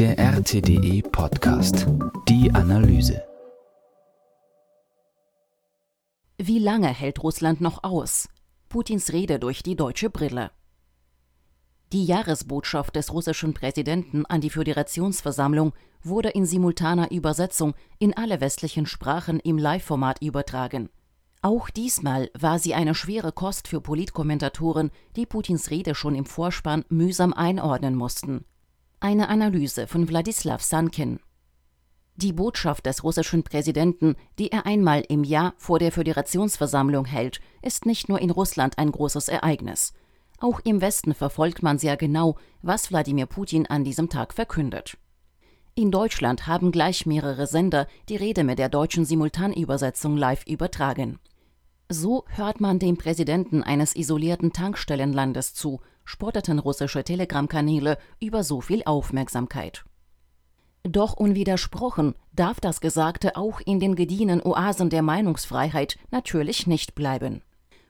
Der RTDE Podcast. Die Analyse. Wie lange hält Russland noch aus? Putins Rede durch die deutsche Brille. Die Jahresbotschaft des russischen Präsidenten an die Föderationsversammlung wurde in simultaner Übersetzung in alle westlichen Sprachen im Live-Format übertragen. Auch diesmal war sie eine schwere Kost für Politkommentatoren, die Putins Rede schon im Vorspann mühsam einordnen mussten. Eine Analyse von Wladislaw Sankin. Die Botschaft des russischen Präsidenten, die er einmal im Jahr vor der Föderationsversammlung hält, ist nicht nur in Russland ein großes Ereignis. Auch im Westen verfolgt man sehr genau, was Wladimir Putin an diesem Tag verkündet. In Deutschland haben gleich mehrere Sender die Rede mit der deutschen Simultanübersetzung live übertragen. So hört man dem Präsidenten eines isolierten Tankstellenlandes zu, spotteten russische Telegram-Kanäle über so viel Aufmerksamkeit. Doch unwidersprochen darf das Gesagte auch in den gediehenen Oasen der Meinungsfreiheit natürlich nicht bleiben.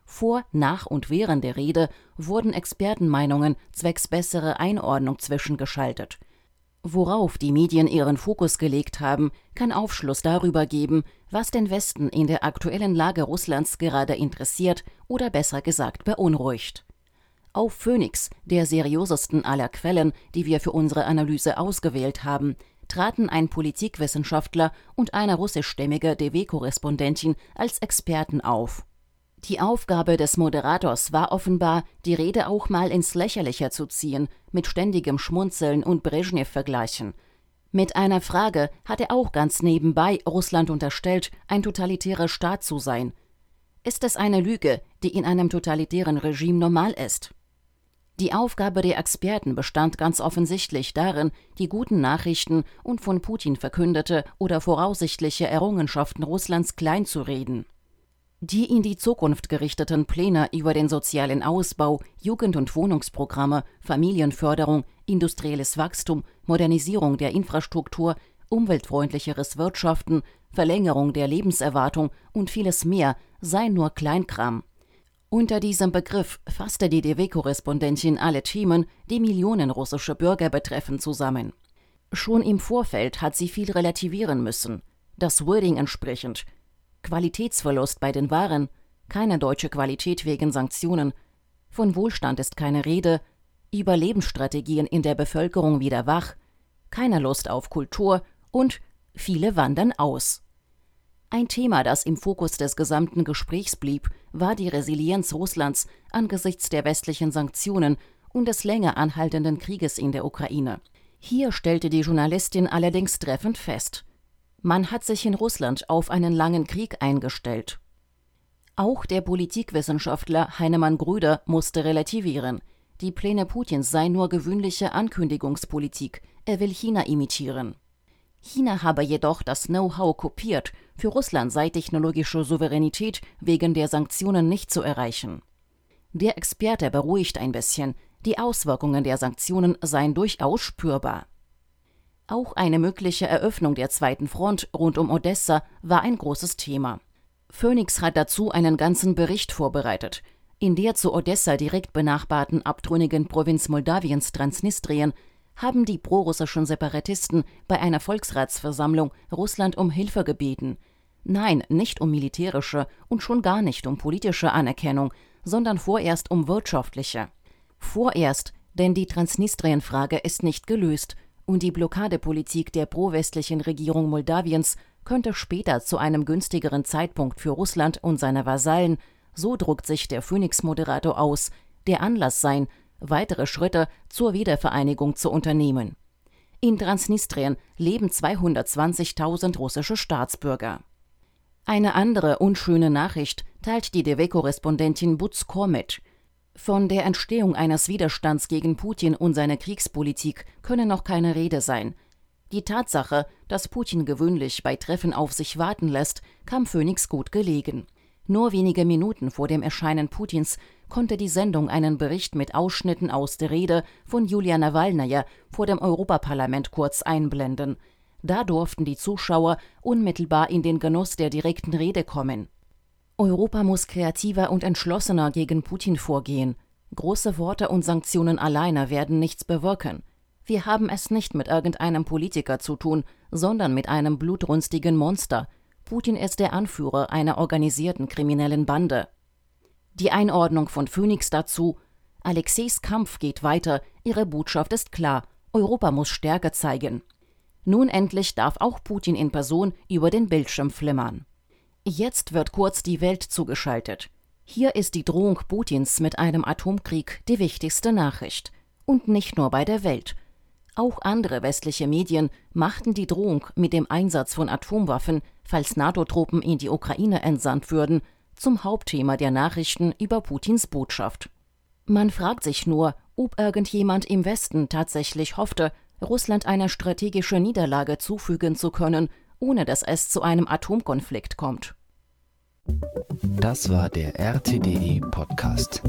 Vor, nach und während der Rede wurden Expertenmeinungen zwecks bessere Einordnung zwischengeschaltet. Worauf die Medien ihren Fokus gelegt haben, kann Aufschluss darüber geben, was den Westen in der aktuellen Lage Russlands gerade interessiert oder besser gesagt beunruhigt. Auf Phoenix, der seriösesten aller Quellen, die wir für unsere Analyse ausgewählt haben, traten ein Politikwissenschaftler und eine russischstämmige DW-Korrespondentin als Experten auf. Die Aufgabe des Moderators war offenbar, die Rede auch mal ins Lächerliche zu ziehen, mit ständigem Schmunzeln und Brezhnev-Vergleichen. Mit einer Frage hat er auch ganz nebenbei Russland unterstellt, ein totalitärer Staat zu sein. Ist es eine Lüge, die in einem totalitären Regime normal ist? Die Aufgabe der Experten bestand ganz offensichtlich darin, die guten Nachrichten und von Putin verkündete oder voraussichtliche Errungenschaften Russlands kleinzureden. Die in die Zukunft gerichteten Pläne über den sozialen Ausbau, Jugend- und Wohnungsprogramme, Familienförderung, industrielles Wachstum, Modernisierung der Infrastruktur, umweltfreundlicheres Wirtschaften, Verlängerung der Lebenserwartung und vieles mehr seien nur Kleinkram. Unter diesem Begriff fasste die DW-Korrespondentin alle Themen, die Millionen russische Bürger betreffen, zusammen. Schon im Vorfeld hat sie viel relativieren müssen. Das Wording entsprechend – Qualitätsverlust bei den Waren, keine deutsche Qualität wegen Sanktionen, von Wohlstand ist keine Rede, Überlebensstrategien in der Bevölkerung wieder wach, keine Lust auf Kultur und viele wandern aus. Ein Thema, das im Fokus des gesamten Gesprächs blieb, war die Resilienz Russlands angesichts der westlichen Sanktionen und des länger anhaltenden Krieges in der Ukraine. Hier stellte die Journalistin allerdings treffend fest, man hat sich in Russland auf einen langen Krieg eingestellt. Auch der Politikwissenschaftler Heinemann Grüder musste relativieren. Die Pläne Putins seien nur gewöhnliche Ankündigungspolitik, er will China imitieren. China habe jedoch das Know-how kopiert, für Russland sei technologische Souveränität wegen der Sanktionen nicht zu erreichen. Der Experte beruhigt ein bisschen, die Auswirkungen der Sanktionen seien durchaus spürbar. Auch eine mögliche Eröffnung der zweiten Front rund um Odessa war ein großes Thema. Phoenix hat dazu einen ganzen Bericht vorbereitet. In der zu Odessa direkt benachbarten abtrünnigen Provinz Moldawiens Transnistrien haben die prorussischen Separatisten bei einer Volksratsversammlung Russland um Hilfe gebeten. Nein, nicht um militärische und schon gar nicht um politische Anerkennung, sondern vorerst um wirtschaftliche. Vorerst, denn die Transnistrien-Frage ist nicht gelöst und die Blockadepolitik der pro-westlichen Regierung Moldawiens könnte später zu einem günstigeren Zeitpunkt für Russland und seine Vasallen, so druckt sich der Phoenix-Moderator aus, der Anlass sein, weitere Schritte zur Wiedervereinigung zu unternehmen. In Transnistrien leben 220.000 russische Staatsbürger. Eine andere unschöne Nachricht teilt die DW-Korrespondentin Buzko mit. Von der Entstehung eines Widerstands gegen Putin und seine Kriegspolitik könne noch keine Rede sein. Die Tatsache, dass Putin gewöhnlich bei Treffen auf sich warten lässt, kam Phoenix gut gelegen. Nur wenige Minuten vor dem Erscheinen Putins konnte die Sendung einen Bericht mit Ausschnitten aus der Rede von Julia Nawalnaja vor dem Europaparlament kurz einblenden. Da durften die Zuschauer unmittelbar in den Genuss der direkten Rede kommen. Europa muss kreativer und entschlossener gegen Putin vorgehen. Große Worte und Sanktionen alleine werden nichts bewirken. Wir haben es nicht mit irgendeinem Politiker zu tun, sondern mit einem blutrünstigen Monster. Putin ist der Anführer einer organisierten kriminellen Bande. Die Einordnung von Phoenix dazu Alexeis Kampf geht weiter, ihre Botschaft ist klar, Europa muss Stärke zeigen. Nun endlich darf auch Putin in Person über den Bildschirm flimmern. Jetzt wird kurz die Welt zugeschaltet. Hier ist die Drohung Putins mit einem Atomkrieg die wichtigste Nachricht. Und nicht nur bei der Welt. Auch andere westliche Medien machten die Drohung mit dem Einsatz von Atomwaffen, falls NATO-Truppen in die Ukraine entsandt würden, zum Hauptthema der Nachrichten über Putins Botschaft. Man fragt sich nur, ob irgendjemand im Westen tatsächlich hoffte, Russland eine strategische Niederlage zufügen zu können, ohne dass es zu einem Atomkonflikt kommt. Das war der RTDE Podcast.